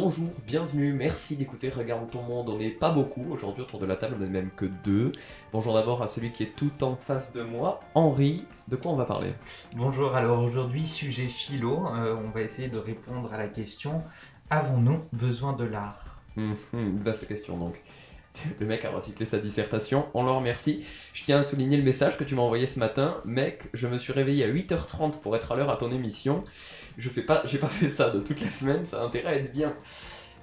Bonjour, bienvenue, merci d'écouter Regarde ton monde. On n'est pas beaucoup aujourd'hui autour de la table, on n'est même que deux. Bonjour d'abord à celui qui est tout en face de moi, Henri. De quoi on va parler? Bonjour, alors aujourd'hui, sujet philo. Euh, on va essayer de répondre à la question avons-nous besoin de l'art? Hum, Vaste question donc. Le mec a recyclé sa dissertation, on le remercie. Je tiens à souligner le message que tu m'as envoyé ce matin. Mec, je me suis réveillé à 8h30 pour être à l'heure à ton émission. Je fais pas, j'ai pas fait ça de toute la semaine, ça a intérêt à être bien.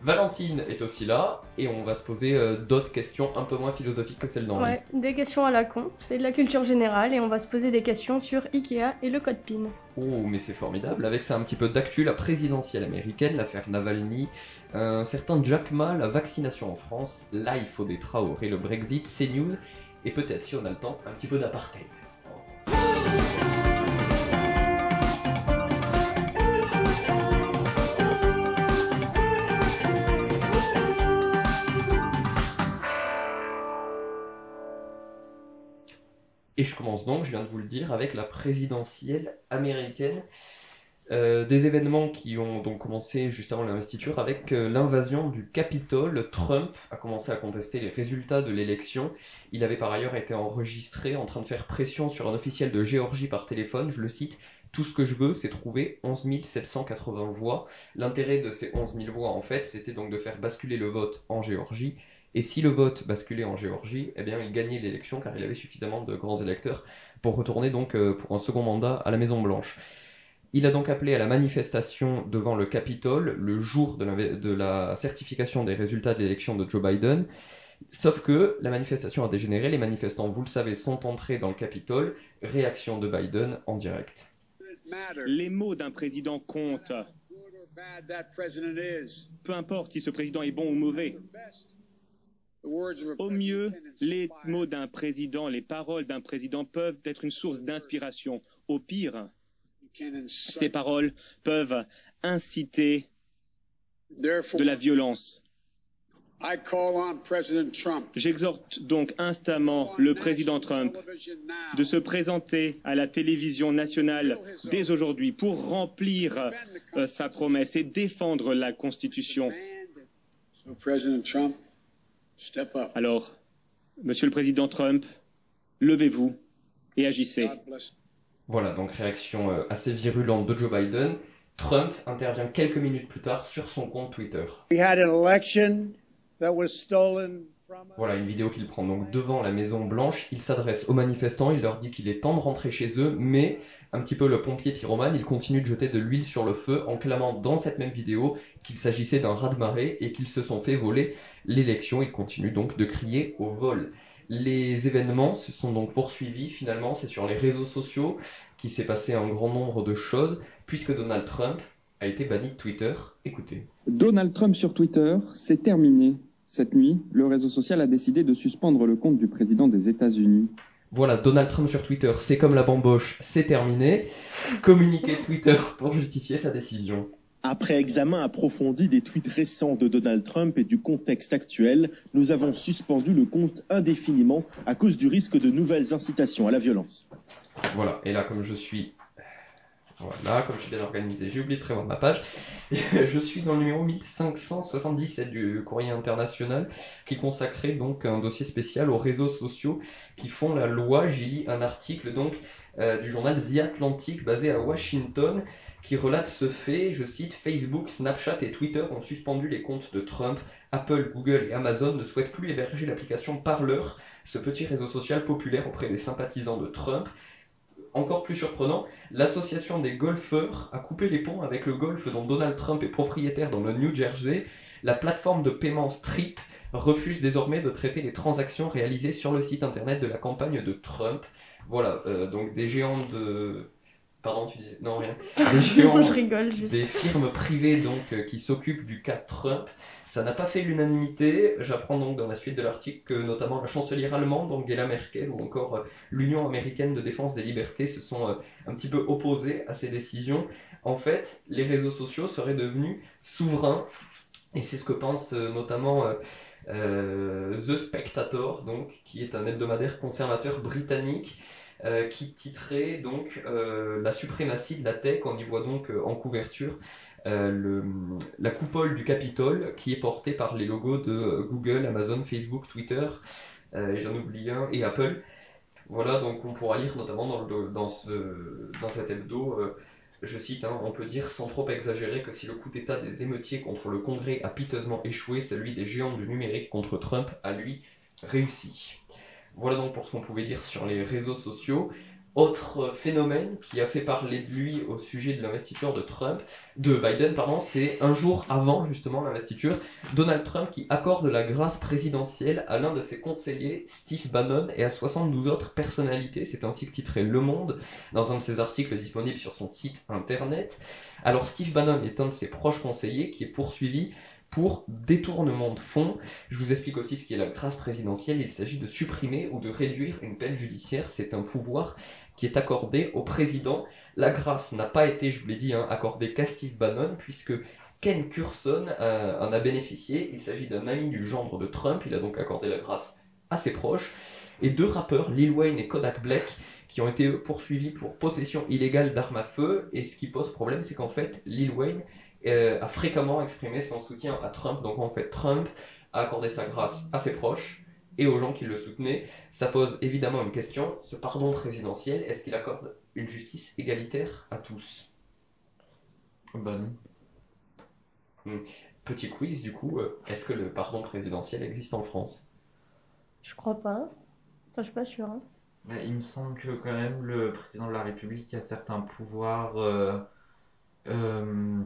Valentine est aussi là et on va se poser euh, d'autres questions un peu moins philosophiques que celles d'Henri. Ouais, des questions à la con, c'est de la culture générale et on va se poser des questions sur Ikea et le code PIN. Oh, mais c'est formidable. Avec ça un petit peu d'actu, la présidentielle américaine, l'affaire Navalny, un certain Jack Ma, la vaccination en France, là il faut des Traoré, le Brexit, CNews et peut-être si on a le temps, un petit peu d'apartheid. Je commence donc, je viens de vous le dire, avec la présidentielle américaine. Euh, des événements qui ont donc commencé juste avant l'investiture avec euh, l'invasion du Capitole. Trump a commencé à contester les résultats de l'élection. Il avait par ailleurs été enregistré en train de faire pression sur un officiel de Géorgie par téléphone. Je le cite Tout ce que je veux, c'est trouver 11 780 voix. L'intérêt de ces 11 000 voix, en fait, c'était donc de faire basculer le vote en Géorgie. Et si le vote basculait en Géorgie, eh bien, il gagnait l'élection car il avait suffisamment de grands électeurs pour retourner donc euh, pour un second mandat à la Maison Blanche. Il a donc appelé à la manifestation devant le Capitole le jour de la, de la certification des résultats de l'élection de Joe Biden. Sauf que la manifestation a dégénéré, les manifestants, vous le savez, sont entrés dans le Capitole. Réaction de Biden en direct. Les mots d'un président comptent. Peu importe si ce président est bon ou mauvais. Au mieux, les mots d'un président, les paroles d'un président peuvent être une source d'inspiration. Au pire, ces paroles peuvent inciter de la violence. J'exhorte donc instamment le président Trump de se présenter à la télévision nationale dès aujourd'hui pour remplir euh, sa promesse et défendre la Constitution. Alors, Monsieur le Président Trump, levez-vous et agissez. Voilà, donc réaction euh, assez virulente de Joe Biden. Trump intervient quelques minutes plus tard sur son compte Twitter. Voilà une vidéo qu'il prend donc devant la Maison Blanche. Il s'adresse aux manifestants, il leur dit qu'il est temps de rentrer chez eux, mais un petit peu le pompier pyromane, il continue de jeter de l'huile sur le feu en clamant dans cette même vidéo qu'il s'agissait d'un raz-de-marée et qu'ils se sont fait voler l'élection. Il continue donc de crier au vol. Les événements se sont donc poursuivis. Finalement, c'est sur les réseaux sociaux qu'il s'est passé un grand nombre de choses, puisque Donald Trump a été banni de Twitter. Écoutez. Donald Trump sur Twitter, c'est terminé. Cette nuit, le réseau social a décidé de suspendre le compte du président des États-Unis. Voilà, Donald Trump sur Twitter, c'est comme la bamboche, c'est terminé. Communiqué Twitter pour justifier sa décision. Après examen approfondi des tweets récents de Donald Trump et du contexte actuel, nous avons suspendu le compte indéfiniment à cause du risque de nouvelles incitations à la violence. Voilà, et là comme je suis... Voilà, comme je suis bien organisé, j'ai oublié de prévoir ma page. Je suis dans le numéro 1577 du courrier international qui consacrait donc un dossier spécial aux réseaux sociaux qui font la loi. J'ai lu un article donc euh, du journal The Atlantic basé à Washington qui relate ce fait, je cite, Facebook, Snapchat et Twitter ont suspendu les comptes de Trump, Apple, Google et Amazon ne souhaitent plus héberger l'application Parler, ce petit réseau social populaire auprès des sympathisants de Trump. Encore plus surprenant, l'association des golfeurs a coupé les ponts avec le golf dont Donald Trump est propriétaire dans le New Jersey. La plateforme de paiement Strip refuse désormais de traiter les transactions réalisées sur le site internet de la campagne de Trump. Voilà, euh, donc des géants de Pardon, tu disais Non, rien. Des géants, Je rigole juste. des firmes privées donc euh, qui s'occupent du cas Trump. Ça n'a pas fait l'unanimité. J'apprends donc dans la suite de l'article que notamment la chancelière allemande, Angela Merkel, ou encore euh, l'Union américaine de défense des libertés se sont euh, un petit peu opposés à ces décisions. En fait, les réseaux sociaux seraient devenus souverains, et c'est ce que pense notamment The Spectator, donc, qui est un hebdomadaire conservateur britannique. Euh, qui titrait donc euh, La suprématie de la tech. On y voit donc euh, en couverture la coupole du Capitole qui est portée par les logos de Google, Amazon, Facebook, Twitter, et j'en oublie un, et Apple. Voilà, donc on pourra lire notamment dans, ce, cet hebdo, je cite, hein, on peut dire sans trop exagérer que si le coup d'État des émeutiers contre le Congrès a piteusement échoué, celui des géants du numérique contre Trump a lui réussi. Voilà donc pour ce qu'on pouvait dire sur les réseaux sociaux. Autre phénomène qui a fait parler de lui au sujet de l'investiture de Trump, de Biden, pardon, c'est un jour avant justement l'investiture, Donald Trump qui accorde la grâce présidentielle à l'un de ses conseillers, Steve Bannon, et à 72 autres personnalités. C'est ainsi que titrait Le Monde dans un de ses articles disponibles sur son site internet. Alors Steve Bannon est un de ses proches conseillers qui est poursuivi pour détournement de fonds. Je vous explique aussi ce qu'est la grâce présidentielle. Il s'agit de supprimer ou de réduire une peine judiciaire. C'est un pouvoir qui est accordé au président. La grâce n'a pas été, je vous l'ai dit, hein, accordée qu'à Steve Bannon, puisque Ken Curson euh, en a bénéficié. Il s'agit d'un ami du gendre de Trump. Il a donc accordé la grâce à ses proches. Et deux rappeurs, Lil Wayne et Kodak Black, qui ont été poursuivis pour possession illégale d'armes à feu. Et ce qui pose problème, c'est qu'en fait, Lil Wayne euh, a fréquemment exprimé son soutien à Trump. Donc en fait, Trump a accordé sa grâce à ses proches et aux gens qui le soutenaient. Ça pose évidemment une question. Ce pardon présidentiel, est-ce qu'il accorde une justice égalitaire à tous? Bah non. Petit quiz du coup, euh, est-ce que le pardon présidentiel existe en France? Je crois pas. Enfin, je suis pas sûre. hein. Mais il me semble que quand même le président de la République a certains pouvoirs. euh,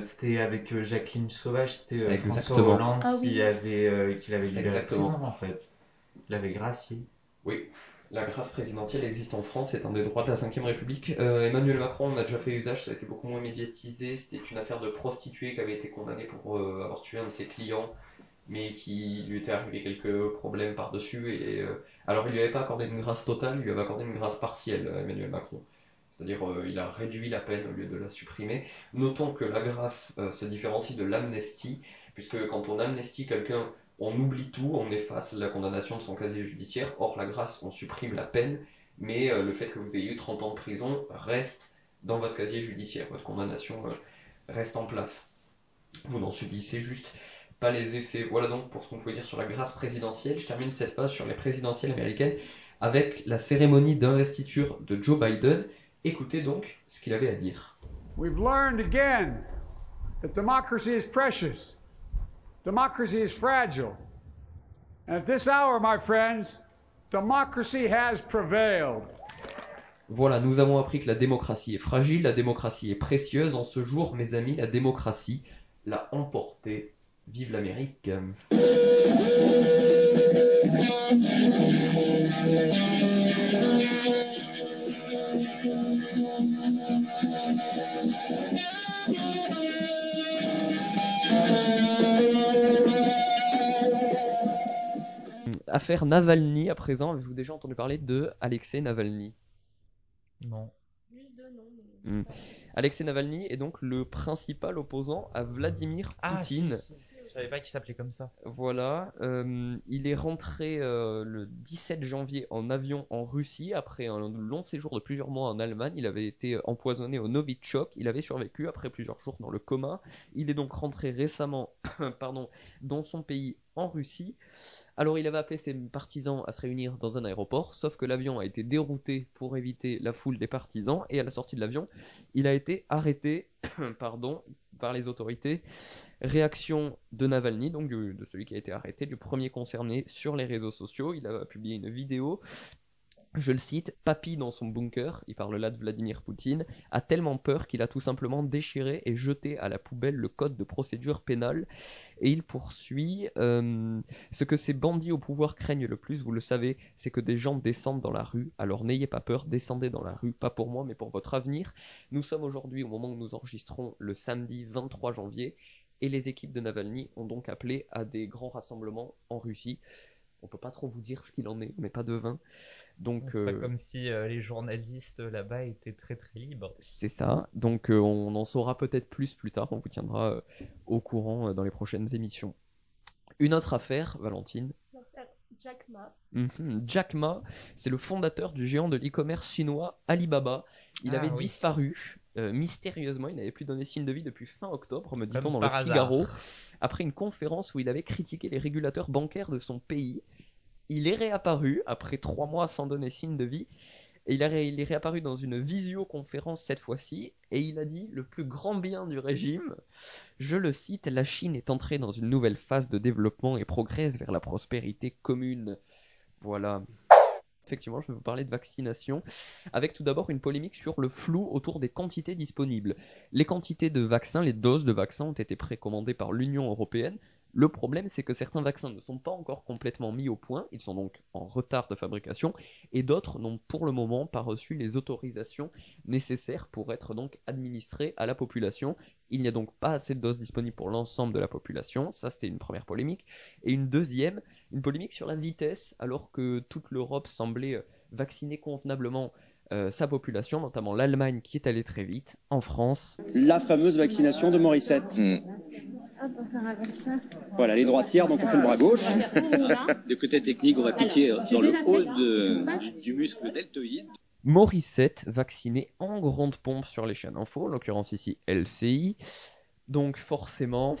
c'était avec euh, Jacqueline Sauvage, c'était euh, François. Hollande Ah qui oui. avait, euh, qui l'avait libéré de prison en fait. Il l'avait gracié. Oui, la grâce présidentielle existe en France, c'est un des droits de la Ve République. Euh, Emmanuel Macron en a déjà fait usage, ça a été beaucoup moins médiatisé. C'était une affaire de prostituée qui avait été condamnée pour euh, avoir tué un de ses clients, mais qui lui était arrivé quelques problèmes par-dessus. Et euh, alors, il lui avait pas accordé une grâce totale, il lui avait accordé une grâce partielle, euh, Emmanuel Macron. C'est-à-dire, euh, il a réduit la peine au lieu de la supprimer. Notons que la grâce euh, se différencie de l'amnistie, puisque quand on amnestie quelqu'un on oublie tout, on efface la condamnation de son casier judiciaire. Or, la grâce, on supprime la peine, mais euh, le fait que vous ayez eu 30 ans de prison reste dans votre casier judiciaire. Votre condamnation reste en place. Vous n'en subissez juste pas les effets. Voilà donc pour ce qu'on pouvait dire sur la grâce présidentielle. Je termine cette page sur les présidentielles américaines avec la cérémonie d'investiture de Joe Biden. Écoutez donc ce qu'il avait à dire. We've learned again that democracy is precious. Democracy is fragile. And at this hour, my friends, democracy has prevailed. Voilà, nous avons appris que la démocratie est fragile, la démocratie est précieuse. En ce jour, mes amis, la démocratie l'a emporté. Vive l'Amérique. Affaire Navalny à présent. Avez-vous déjà entendu parler de Alexei Navalny? Non. Hmm. Alexei Navalny est donc le principal opposant à Vladimir Ah, Poutine. si, si. Je savais pas qu'il s'appelait comme ça. Voilà, euh, il est rentré euh, le 17 janvier en avion en Russie après un long séjour de plusieurs mois en Allemagne. Il avait été empoisonné au Novichok. Il avait survécu après plusieurs jours dans le coma. Il est donc rentré récemment, pardon, dans son pays en Russie. Alors il avait appelé ses partisans à se réunir dans un aéroport, sauf que l'avion a été dérouté pour éviter la foule des partisans et à la sortie de l'avion, il a été arrêté, pardon, par les autorités. Réaction de Navalny, donc de celui qui a été arrêté, du premier concerné sur les réseaux sociaux. Il a publié une vidéo. Je le cite, Papy dans son bunker, il parle là de Vladimir Poutine, a tellement peur qu'il a tout simplement déchiré et jeté à la poubelle le code de procédure pénale. Et il poursuit, euh, ce que ces bandits au pouvoir craignent le plus, vous le savez, c'est que des gens descendent dans la rue. Alors n'ayez pas peur, descendez dans la rue, pas pour moi, mais pour votre avenir. Nous sommes aujourd'hui, au moment où nous enregistrons, le samedi 23 janvier, et les équipes de Navalny ont donc appelé à des grands rassemblements en Russie. On peut pas trop vous dire ce qu'il en est, mais pas de vin. Donc C'est pas euh, comme si euh, les journalistes là-bas étaient très très libres. c'est ça. Donc euh, on en saura peut-être plus plus tard. On vous tiendra euh, au courant euh, dans les prochaines émissions. Une autre affaire, Valentine. L'affaire Jack Ma. Jack Ma, c'est le fondateur du géant de l'e-commerce chinois Alibaba. Il Ah avait oui. disparu euh, mystérieusement, il n'avait plus donné signe de vie depuis fin octobre, me dit-on dans le Figaro, hasard. après une conférence où il avait critiqué les régulateurs bancaires de son pays. Il est réapparu après trois mois sans donner signe de vie. Et il, a il est réapparu dans une visioconférence cette fois-ci, et il a dit le plus grand bien du régime. Je le cite, la Chine est entrée dans une nouvelle phase de développement et progresse vers la prospérité commune. Voilà. Effectivement, je vais vous parler de vaccination, avec tout d'abord une polémique sur le flou autour des quantités disponibles. Les quantités de vaccins, les doses de vaccins ont été précommandées par l'Union européenne. Le problème, c'est que certains vaccins ne sont pas encore complètement mis au point, ils sont donc en retard de fabrication, et d'autres n'ont pour le moment pas reçu les autorisations nécessaires pour être donc administrés à la population. Il n'y a donc pas assez de doses disponibles pour l'ensemble de la population, ça c'était une première polémique. Et une deuxième, une polémique sur la vitesse, alors que toute l'Europe semblait euh, vacciner convenablement euh, sa population, notamment l'Allemagne qui est allée très vite. En France, la fameuse vaccination de Morissette. Voilà, les droitières, donc on fait le bras gauche. De côté technique, on va piquer dans le haut de- du muscle deltoïde. Morissette vacciné en grande pompe sur les chaînes info, en l'occurrence ici LCI. Donc forcément,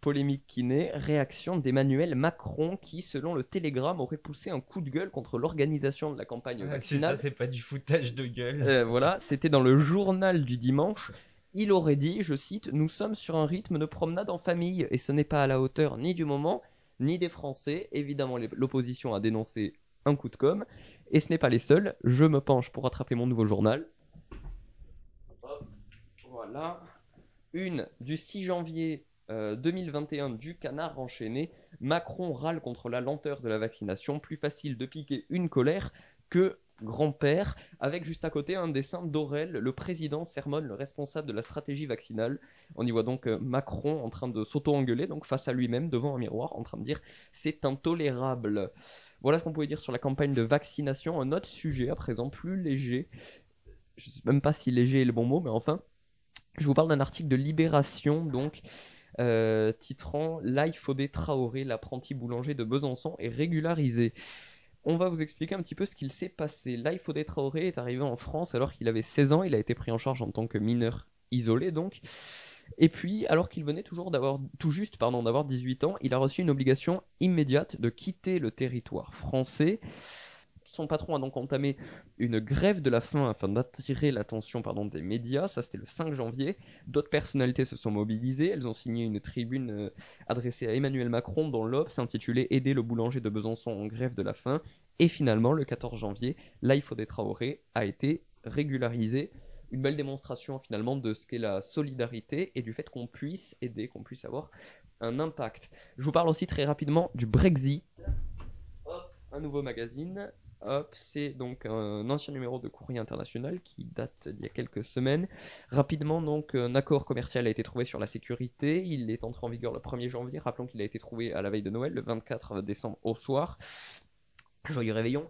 polémique qui naît, réaction d'Emmanuel Macron qui, selon le Télégramme, aurait poussé un coup de gueule contre l'organisation de la campagne Ah, C'est vaccinale. ça, c'est pas du foutage de gueule. Euh, voilà, c'était dans le journal du dimanche. Il aurait dit, je cite, Nous sommes sur un rythme de promenade en famille et ce n'est pas à la hauteur ni du moment, ni des Français. Évidemment, l'opposition a dénoncé un coup de com. Et ce n'est pas les seuls. Je me penche pour rattraper mon nouveau journal. Hop, voilà. Une du 6 janvier euh, 2021 du canard enchaîné. Macron râle contre la lenteur de la vaccination. Plus facile de piquer une colère que grand-père. Avec juste à côté un dessin d'Aurel, le président sermonne le responsable de la stratégie vaccinale. On y voit donc euh, Macron en train de s'auto-engueuler, donc face à lui-même, devant un miroir, en train de dire c'est intolérable. Voilà ce qu'on pouvait dire sur la campagne de vaccination. Un autre sujet à présent, plus léger. Je sais même pas si léger est le bon mot, mais enfin. Je vous parle d'un article de Libération, donc, euh, titrant Laïfodé Traoré, l'apprenti boulanger de Besançon, est régularisé. On va vous expliquer un petit peu ce qu'il s'est passé. Laïfodé Traoré est arrivé en France alors qu'il avait 16 ans. Il a été pris en charge en tant que mineur isolé, donc. Et puis, alors qu'il venait toujours d'avoir, tout juste, pardon, d'avoir 18 ans, il a reçu une obligation immédiate de quitter le territoire français. Son patron a donc entamé une grève de la faim afin d'attirer l'attention des médias. Ça, c'était le 5 janvier. D'autres personnalités se sont mobilisées. Elles ont signé une tribune euh, adressée à Emmanuel Macron dont l'Obs s'intitulait Aider le boulanger de Besançon en grève de la faim. Et finalement, le 14 janvier, l'Aïfodé Traoré a été régularisé. Une belle démonstration finalement de ce qu'est la solidarité et du fait qu'on puisse aider, qu'on puisse avoir un impact. Je vous parle aussi très rapidement du Brexit. Hop, un nouveau magazine. Hop, c'est donc un ancien numéro de Courrier International qui date d'il y a quelques semaines. Rapidement, donc, un accord commercial a été trouvé sur la sécurité. Il est entré en vigueur le 1er janvier. Rappelons qu'il a été trouvé à la veille de Noël, le 24 décembre au soir. Joyeux réveillon.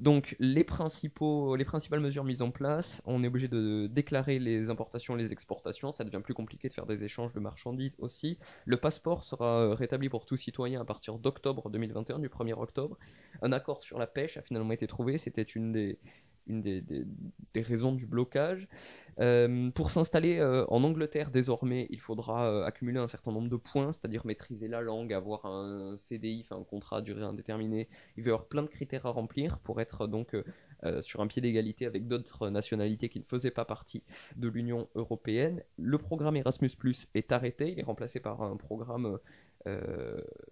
Donc les, principaux, les principales mesures mises en place, on est obligé de déclarer les importations, les exportations, ça devient plus compliqué de faire des échanges de marchandises aussi. Le passeport sera euh, rétabli pour tout citoyen à partir d'octobre 2021, du 1er octobre. Un accord sur la pêche a finalement été trouvé, c'était une des, une des, des- raisons du blocage. Euh, pour s'installer euh, en Angleterre désormais, il faudra euh, accumuler un certain nombre de points, c'est-à-dire maîtriser la langue, avoir un CDI, un contrat à durée indéterminée. Il va y avoir plein de critères à remplir pour être donc sur un pied d'égalité avec d'autres nationalités qui ne faisaient pas partie de l'Union européenne. Le programme Erasmus est arrêté, il est remplacé par un programme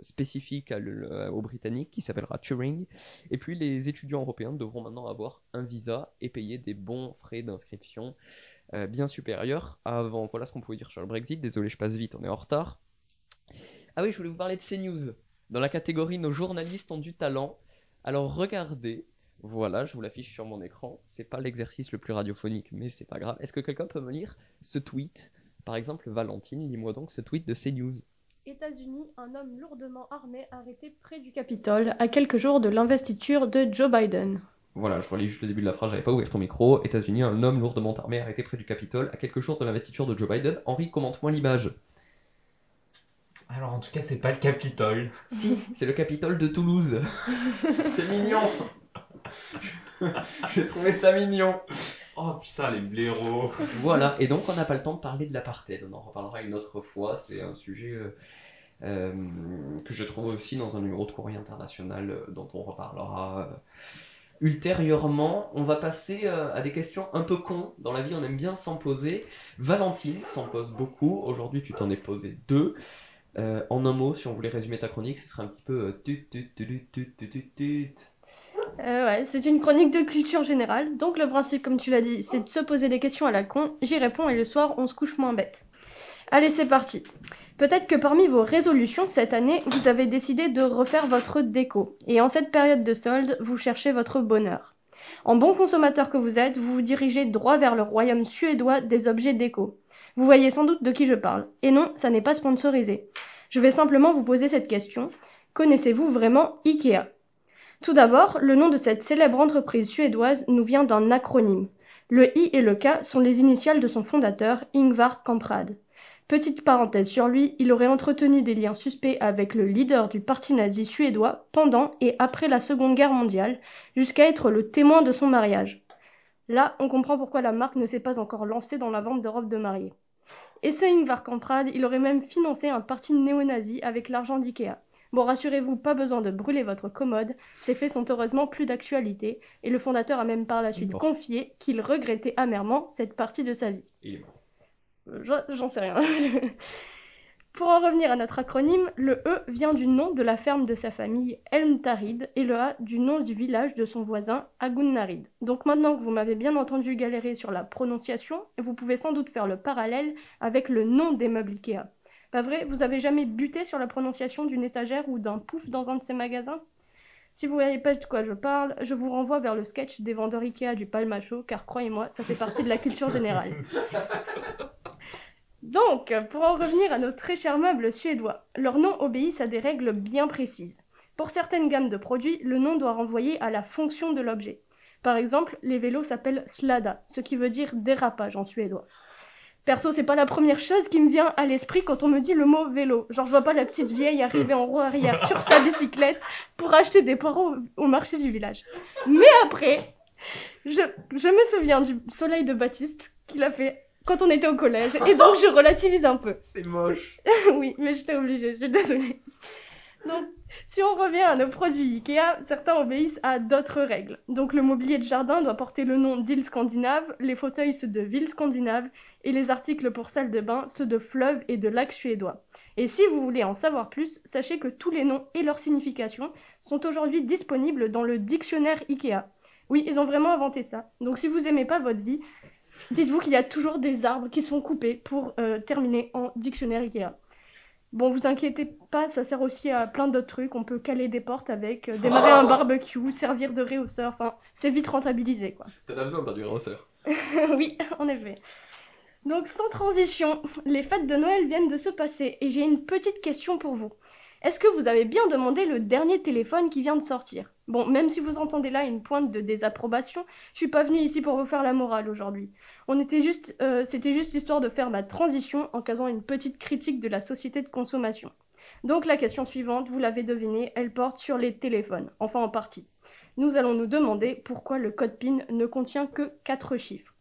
spécifique à le- aux Britanniques qui s'appellera Turing. Et puis les étudiants européens devront maintenant avoir un visa et payer des bons frais d'inscription euh, bien supérieurs à avant. Voilà ce qu'on pouvait dire sur le Brexit. Désolé, je passe vite, on est en retard. Ah oui, je voulais vous parler de CNews. Dans la catégorie Nos journalistes ont du talent. Alors regardez, voilà, je vous l'affiche sur mon écran. C'est pas l'exercice le plus radiophonique, mais c'est pas grave. Est-ce que quelqu'un peut me lire ce tweet? Par exemple, Valentine, lis-moi donc ce tweet de CNews. États-Unis, un homme lourdement armé arrêté près du Capitole à quelques jours de l'investiture de Joe Biden. Voilà, je relis juste le début de la phrase, j'avais pas ouvert ton micro. États-Unis, un homme lourdement armé arrêté près du Capitole à quelques jours de l'investiture de Joe Biden. Henri, commente-moi l'image. Alors en tout cas, c'est pas le Capitole. Si, c'est le Capitole de Toulouse. c'est mignon. J'ai trouvé ça mignon. Oh putain, les blaireaux. Voilà, et donc on n'a pas le temps de parler de l'apartheid. On en reparlera une autre fois. C'est un sujet euh, euh, que je trouve aussi dans un numéro de courrier international euh, dont on reparlera ultérieurement. On va passer à des questions un peu cons. Dans la vie, on aime bien s'en poser. Valentine s'en pose beaucoup. Aujourd'hui, tu t'en es posé deux. En un mot, si on voulait résumer ta chronique, ce serait un petit peu tut, tut, Euh, ouais, c'est une chronique de culture générale. Donc le principe, comme tu l'as dit, c'est de se poser des questions à la con. J'y réponds et le soir, on se couche moins bête. Allez, c'est parti. Peut-être que parmi vos résolutions cette année, vous avez décidé de refaire votre déco. Et en cette période de solde, vous cherchez votre bonheur. En bon consommateur que vous êtes, vous vous dirigez droit vers le royaume suédois des objets déco. Vous voyez sans doute de qui je parle. Et non, ça n'est pas sponsorisé. Je vais simplement vous poser cette question. Connaissez-vous vraiment Ikea? Tout d'abord, le nom de cette célèbre entreprise suédoise nous vient d'un acronyme. Le I et le K sont les initiales de son fondateur, Ingvar Kamprad. Petite parenthèse sur lui, il aurait entretenu des liens suspects avec le leader du parti nazi suédois pendant et après la Seconde Guerre mondiale, jusqu'à être le témoin de son mariage. Là, on comprend pourquoi la marque ne s'est pas encore lancée dans la vente de robes de mariée. Et ce Ingvar Kamprad, il aurait même financé un parti néo-nazi avec l'argent d'Ikea. Bon, rassurez-vous, pas besoin de brûler votre commode, ces faits sont heureusement plus d'actualité, et le fondateur a même par la suite Bon. confié qu'il regrettait amèrement cette partie de sa vie. Il est mort. Euh, j'en- J'en sais rien. Pour en revenir à notre acronyme, le E vient du nom de la ferme de sa famille, Elmtarid, et le A du nom du village de son voisin, Agunnarid. Donc maintenant que vous m'avez bien entendu galérer sur la prononciation, vous pouvez sans doute faire le parallèle avec le nom des meubles Ikea. Pas vrai? Vous avez jamais buté sur la prononciation d'une étagère ou d'un pouf dans un de ces magasins? Si vous voyez pas de quoi je parle, je vous renvoie vers le sketch des vendeurs Ikea du Palmacho, car croyez-moi, ça fait partie de la culture générale. Donc, pour en revenir à nos très chers meubles suédois, leurs noms obéissent à des règles bien précises. Pour certaines gammes de produits, le nom doit renvoyer à la fonction de l'objet. Par exemple, les vélos s'appellent slada, ce qui veut dire dérapage en suédois. Perso, c'est pas la première chose qui me vient à l'esprit quand on me dit le mot vélo. Genre, je vois pas la petite vieille arriver en roue arrière sur sa bicyclette pour acheter des poireaux au, marché du village. Mais après, je, je me souviens du soleil de Baptiste qu'il a fait quand on était au collège, et donc je relativise un peu. C'est moche. oui, mais j'étais obligée, je suis désolée. Donc, si on revient à nos produits Ikea, certains obéissent à d'autres règles. Donc, le mobilier de jardin doit porter le nom d'île scandinave, les fauteuils ceux de ville scandinave, et les articles pour salle de bain ceux de fleuves et de lacs suédois. Et si vous voulez en savoir plus, sachez que tous les noms et leur signification sont aujourd'hui disponibles dans le dictionnaire Ikea. Oui, ils ont vraiment inventé ça. Donc, si vous aimez pas votre vie, dites-vous qu'il y a toujours des arbres qui sont coupés pour euh, terminer en dictionnaire Ikea. Bon, vous inquiétez pas, ça sert aussi à plein d'autres trucs. On peut caler des portes avec, euh, démarrer un barbecue, servir de réhausseur. Enfin, c'est vite rentabilisé, quoi. T'en as besoin, t'as du réhausseur. oui, en effet. Donc, sans transition, les fêtes de Noël viennent de se passer et j'ai une petite question pour vous. Est-ce que vous avez bien demandé le dernier téléphone qui vient de sortir? Bon, même si vous entendez là une pointe de désapprobation, je suis pas venue ici pour vous faire la morale aujourd'hui. Euh, c'était juste histoire de faire ma transition en casant une petite critique de la société de consommation. Donc la question suivante, vous l'avez deviné, elle porte sur les téléphones, enfin en partie. Nous allons nous demander pourquoi le code PIN ne contient que 4 chiffres.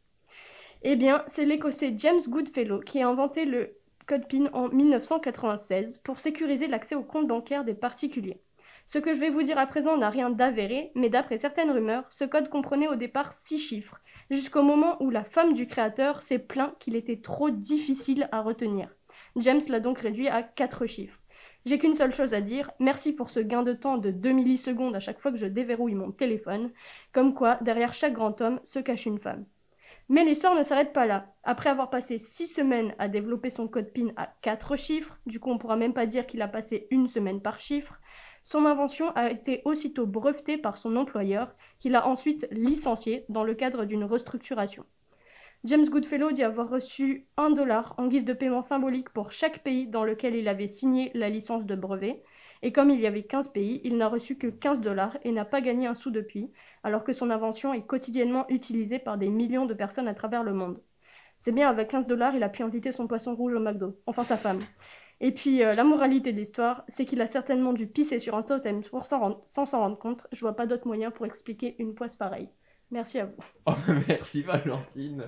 Eh bien, c'est l'écossais James Goodfellow qui a inventé le code PIN en 1996 pour sécuriser l'accès aux comptes bancaires des particuliers. Ce que je vais vous dire à présent n'a rien d'avéré, mais d'après certaines rumeurs, ce code comprenait au départ 6 chiffres, jusqu'au moment où la femme du créateur s'est plaint qu'il était trop difficile à retenir. James l'a donc réduit à 4 chiffres. J'ai qu'une seule chose à dire, merci pour ce gain de temps de 2 millisecondes à chaque fois que je déverrouille mon téléphone, comme quoi derrière chaque grand homme se cache une femme. Mais l'histoire ne s'arrête pas là. Après avoir passé 6 semaines à développer son code PIN à 4 chiffres, du coup on pourra même pas dire qu'il a passé une semaine par chiffre, son invention a été aussitôt brevetée par son employeur, qui l'a ensuite licencié dans le cadre d'une restructuration. James Goodfellow dit avoir reçu un dollar en guise de paiement symbolique pour chaque pays dans lequel il avait signé la licence de brevet, et comme il y avait 15 pays, il n'a reçu que 15 dollars et n'a pas gagné un sou depuis, alors que son invention est quotidiennement utilisée par des millions de personnes à travers le monde. C'est bien, avec 15 dollars, il a pu inviter son poisson rouge au McDo, enfin sa femme. Et puis euh, la moralité de l'histoire, c'est qu'il a certainement dû pisser sur un totem pour s'en rendre- sans s'en rendre compte. Je vois pas d'autre moyen pour expliquer une poisse pareille. Merci à vous. Oh, bah, merci Valentine.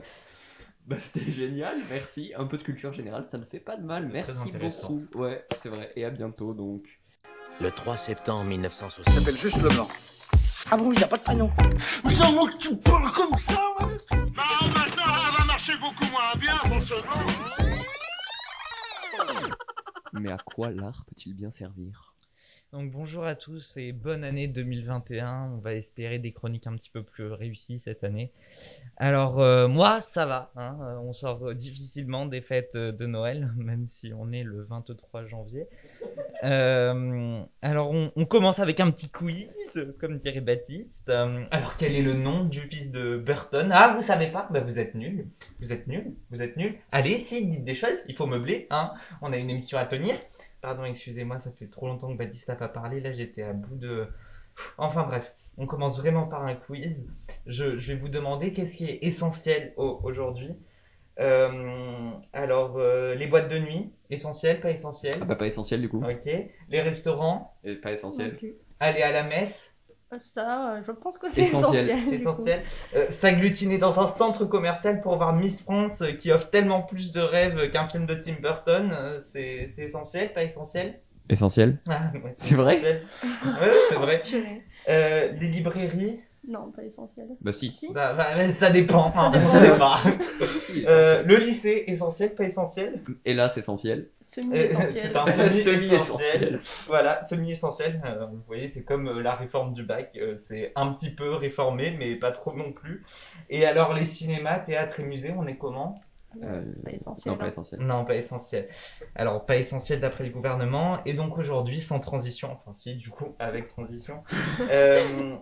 Bah, c'était génial, merci. Un peu de culture générale, ça ne fait pas de mal. Merci beaucoup. Ouais, c'est vrai. Et à bientôt donc. Le 3 septembre 1960. s'appelle juste Leblanc. Ah bon, il n'y a pas de prénom. Mais c'est moi que tu parles comme ça, ouais Bah maintenant, elle va marcher beaucoup moins bien, forcément. Mais à quoi l'art peut-il bien servir? Donc bonjour à tous et bonne année 2021. On va espérer des chroniques un petit peu plus réussies cette année. Alors euh, moi ça va, hein, euh, on sort difficilement des fêtes euh, de Noël, même si on est le 23 janvier. Alors on, commence avec un petit quiz, comme dirait Baptiste. Alors quel est le nom du fils de Burton? Ah vous savez pas? Bah vous êtes nuls, vous êtes nuls, vous êtes nuls. Allez, si dites des choses, il faut meubler, hein. On a une émission à tenir. Pardon, excusez-moi, ça fait trop longtemps que Baptiste n'a pas parlé. Là, j'étais à bout de. Enfin bref, on commence vraiment par un quiz. Je, je vais vous demander qu'est-ce qui est essentiel au- aujourd'hui. Euh, alors, euh, les boîtes de nuit, essentiel, pas essentiel Ah bah pas essentiel du coup. Ok. Les restaurants, Et pas essentiel. Ok. aller à la messe, Ça, euh, je pense que c'est Essentiel. essentiel. Euh, S'agglutiner dans un centre commercial pour voir Miss France euh, qui offre tellement plus de rêves qu'un film de Tim Burton, euh, c'est c'est essentiel, pas essentiel? Essentiel Ah, ouais, C'est vrai? Ouais, c'est vrai. Purée. Euh, les librairies, Non, pas essentiel. Bah si. Si bah, bah, ça dépend, hein, dépend. on sait pas. Si, Euh, essentiel. le lycée, essentiel, pas essentiel Hélas, essentiel. Euh, Semi-essentiel. C'est un Semi-essentiel. Voilà, semi-essentiel. Euh, vous voyez, c'est comme euh, la réforme du bac. euh, c'est un petit peu réformé, mais pas trop non plus. Et alors, les cinémas, théâtres et musées, on est comment? Euh, pas essentiel. non, pas hein. essentiel. Non, pas essentiel. Alors, pas essentiel d'après le gouvernement. Et donc aujourd'hui, sans transition, enfin si, du coup, avec transition, euh,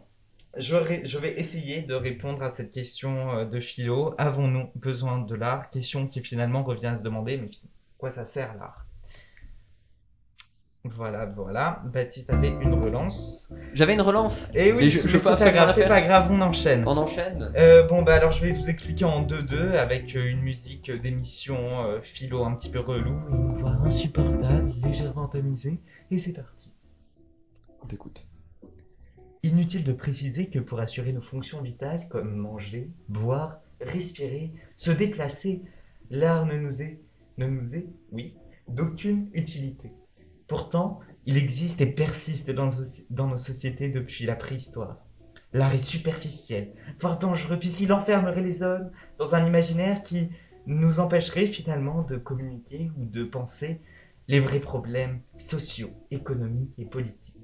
je, ré- je vais essayer de répondre à cette question euh, de philo. Avons-nous besoin de l'art? Question qui finalement revient à se demander, mais quoi ça sert l'art? Voilà, voilà. Baptiste avait une relance. J'avais une relance. Et oui, Et je- je c'est pas absolument grave, c'est pas grave, on enchaîne. On enchaîne Euh, bon bah alors je vais vous expliquer en 2-2 avec euh, une musique d'émission euh, philo un petit peu relou, une voix insupportable, légèrement tamisée, et c'est parti. On t'écoute. Inutile de préciser que pour assurer nos fonctions vitales comme manger, boire, respirer, se déplacer, l'art ne nous est, ne nous est, oui, d'aucune utilité. Pourtant, il existe et persiste dans, dans nos sociétés depuis la préhistoire. L'art est superficiel, voire dangereux, puisqu'il enfermerait les hommes dans un imaginaire qui nous empêcherait finalement de communiquer ou de penser les vrais problèmes sociaux, économiques et politiques.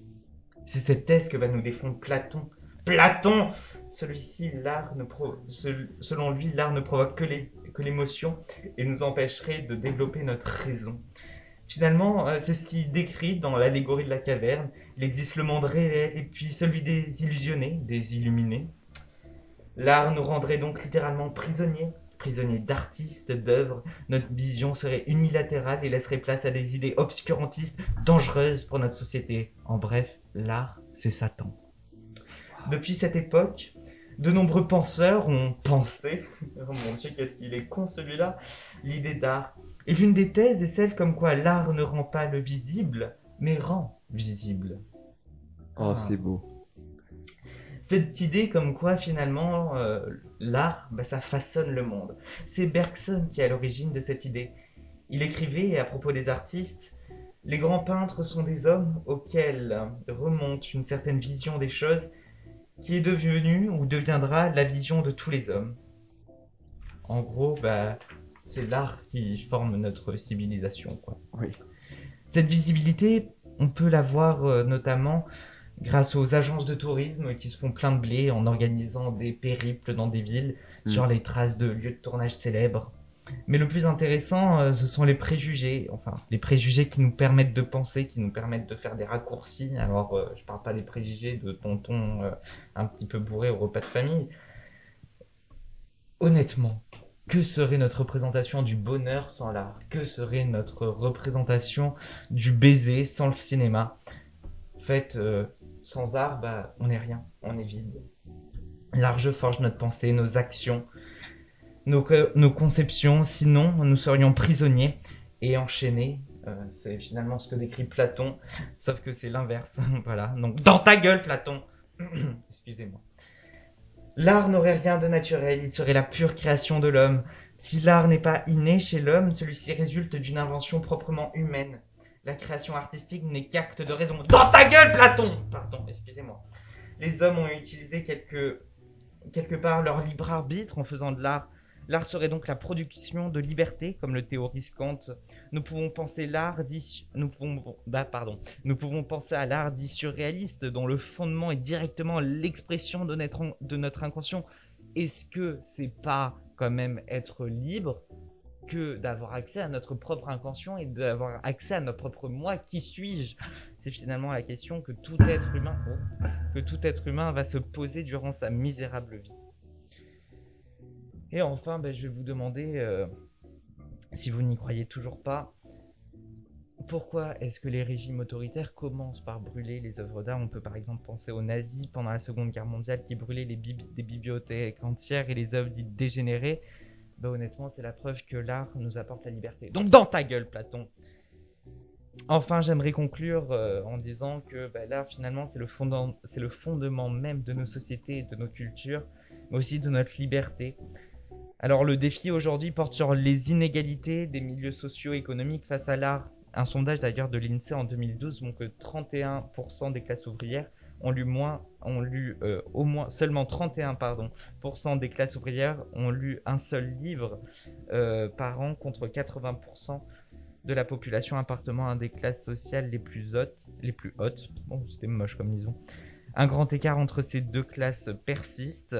C'est cette thèse que va nous défendre Platon. Platon Celui-ci, l'art selon lui, l'art ne provoque que l'émotion et nous empêcherait de développer notre raison. Finalement, euh, c'est ce qu'il décrit dans l'allégorie de la caverne. Il existe le monde réel et puis celui des illusionnés, des illuminés. L'art nous rendrait donc littéralement prisonniers, prisonniers d'artistes, d'œuvres. Notre vision serait unilatérale et laisserait place à des idées obscurantistes dangereuses pour notre société. En bref, l'art, c'est Satan. Depuis cette époque, de nombreux penseurs ont pensé, oh mon dieu, qu'est-ce qu'il est con celui-là, l'idée d'art. Et l'une des thèses est celle comme quoi l'art ne rend pas le visible, mais rend visible. Oh, Ah. c'est beau. Cette idée comme quoi finalement euh, l'art, bah, ça façonne le monde. C'est Bergson qui est à l'origine de cette idée. Il écrivait à propos des artistes, les grands peintres sont des hommes auxquels remonte une certaine vision des choses qui est devenue ou deviendra la vision de tous les hommes. En gros, bah, c'est l'art qui forme notre civilisation. Quoi. Oui. Cette visibilité, on peut la voir euh, notamment grâce aux agences de tourisme qui se font plein de blé en organisant des périples dans des villes Mm. sur les traces de lieux de tournage célèbres. Mais le plus intéressant, euh, ce sont les préjugés, enfin les préjugés qui nous permettent de penser, qui nous permettent de faire des raccourcis. Alors, euh, je parle pas des préjugés de tonton euh, un petit peu bourré au repas de famille. Honnêtement, que serait notre représentation du bonheur sans l'art? Que serait notre représentation du baiser sans le cinéma? En fait, euh, sans art, bah, on n'est rien, on est vide. L'art forge notre pensée, nos actions, nos, co- nos conceptions, sinon nous serions prisonniers et enchaîné. Euh, c'est finalement ce que décrit Platon, sauf que c'est l'inverse. voilà. Donc dans ta gueule, Platon. Excusez-moi. L'art n'aurait rien de naturel, il serait la pure création de l'homme. Si l'art n'est pas inné chez l'homme, celui-ci résulte d'une invention proprement humaine. La création artistique n'est qu'acte de raison. Dans ta gueule, Platon Pardon, excusez-moi. Les hommes ont utilisé quelque, part leur libre arbitre en faisant de l'art. L'art serait donc la production de liberté, comme le théorise Kant. Bah, nous pouvons penser à l'art dit surréaliste, dont le fondement est directement l'expression de de notre inconscient. Est-ce que c'est pas quand même être libre? Que d'avoir accès à notre propre inconscient et d'avoir accès à notre propre moi Qui suis-je? C'est finalement la question que tout être humain, que tout être humain va se poser durant sa misérable vie. Et enfin, ben, je vais vous demander, euh, si vous n'y croyez toujours pas, pourquoi est-ce que les régimes autoritaires commencent par brûler les œuvres d'art? On peut par exemple penser aux nazis pendant la Seconde Guerre mondiale qui brûlaient les bibliothèques entières et les œuvres dites dégénérées. Ben, honnêtement, c'est la preuve que l'art nous apporte la liberté. Donc dans ta gueule, Platon Enfin, j'aimerais conclure euh, en disant que ben, l'art, finalement, c'est le, fondement même de nos sociétés de nos cultures, mais aussi de notre liberté. Alors le défi aujourd'hui porte sur les inégalités des milieux socio-économiques face à l'art. Un sondage d'ailleurs de l'INSEE en 2012 montre que 31% des classes ouvrières ont lu moins, lu euh, au moins seulement 31 pardon, des classes ouvrières ont lu un seul livre euh, par an contre 80% de la population appartenant à des classes sociales les plus hautes, les plus hautes. Bon, c'était moche comme disons. Un grand écart entre ces deux classes persiste.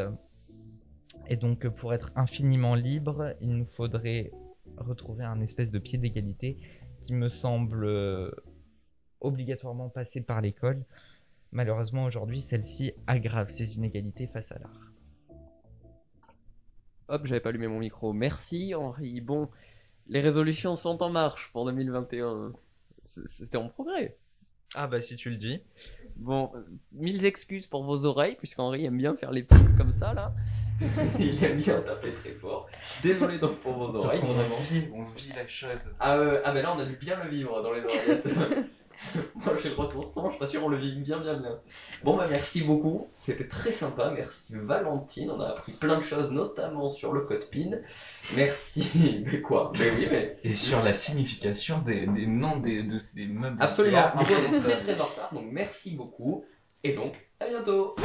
Et donc, pour être infiniment libre, il nous faudrait retrouver un espèce de pied d'égalité qui me semble euh, obligatoirement passer par l'école. Malheureusement, aujourd'hui, celle-ci aggrave ces inégalités face à l'art. Hop, j'avais pas allumé mon micro. Merci Henri. Bon, les résolutions sont en marche pour 2021. C'était en progrès. Ah bah si tu le dis. Bon, mille excuses pour vos oreilles, puisqu'Henri aime bien faire les petits comme ça là. Il aime bien taper très fort. Désolé donc pour vos oreilles. Parce qu'on vit, on vit la chose. Ah, euh, ah bah là on a dû bien le vivre dans les oreillettes. Moi j'ai le retour sans, je suis pas sûr on le vit bien bien bien. Bon bah merci beaucoup, c'était très sympa, merci Valentine, on a appris plein de choses notamment sur le code PIN. Merci, mais quoi? Mais oui mais... Et sur la signification des, des noms des, de ces meubles. Absolument, on est très très en retard, donc merci beaucoup, et donc à bientôt